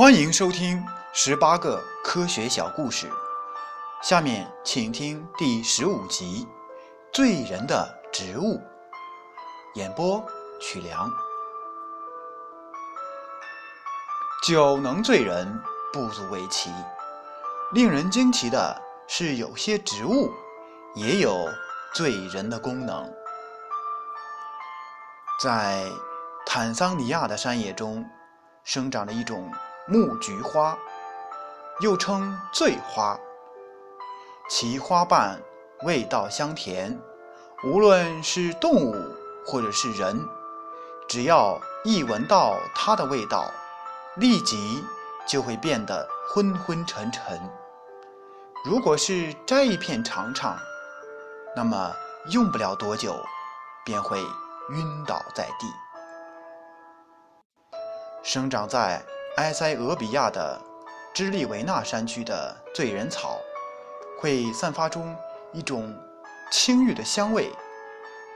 欢迎收听十八个科学小故事，下面请听第十五集《醉人的植物》。演播：曲良。酒能醉人，不足为奇。令人惊奇的是，有些植物也有醉人的功能。在坦桑尼亚的山野中，生长着一种木菊花，又称醉花。其花瓣味道香甜，无论是动物或者是人，只要一闻到它的味道，立即就会变得昏昏沉沉。如果是摘一片尝尝，那么用不了多久，便会晕倒在地。生长在埃塞俄比亚的支利维纳山区的醉人草，会散发出一种青郁的香味。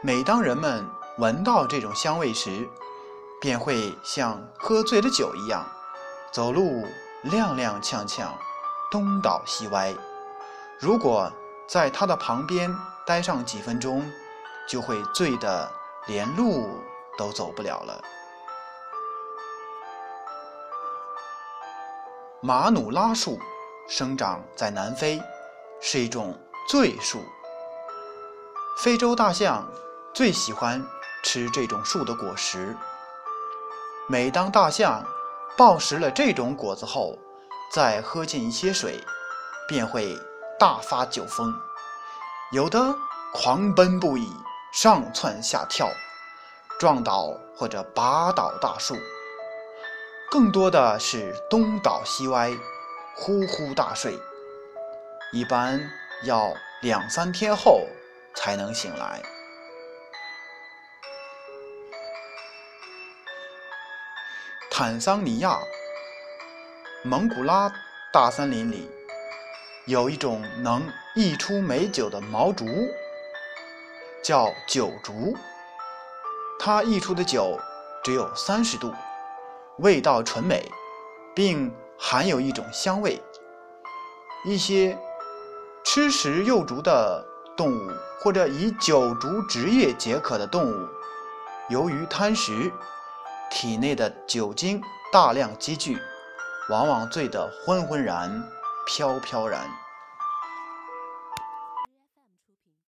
每当人们闻到这种香味时，便会像喝醉了酒一样，走路踉踉跄跄，东倒西歪。如果在它的旁边待上几分钟，就会醉得连路都走不了了。马努拉树生长在南非，是一种醉树。非洲大象最喜欢吃这种树的果实。每当大象暴食了这种果子后，再喝进一些水，便会大发酒疯，有的狂奔不已，上蹿下跳，撞倒或者拔倒大树。更多的是东倒西歪，呼呼大睡，一般要两三天后才能醒来。坦桑尼亚蒙古拉大森林里有一种能溢出美酒的毛竹，叫酒竹。它溢出的酒只有三十度。味道纯美，并含有一种香味。一些吃食幼竹的动物，或者以酒竹职业解渴的动物，由于贪食，体内的酒精大量积聚，往往醉得昏昏然、飘飘然。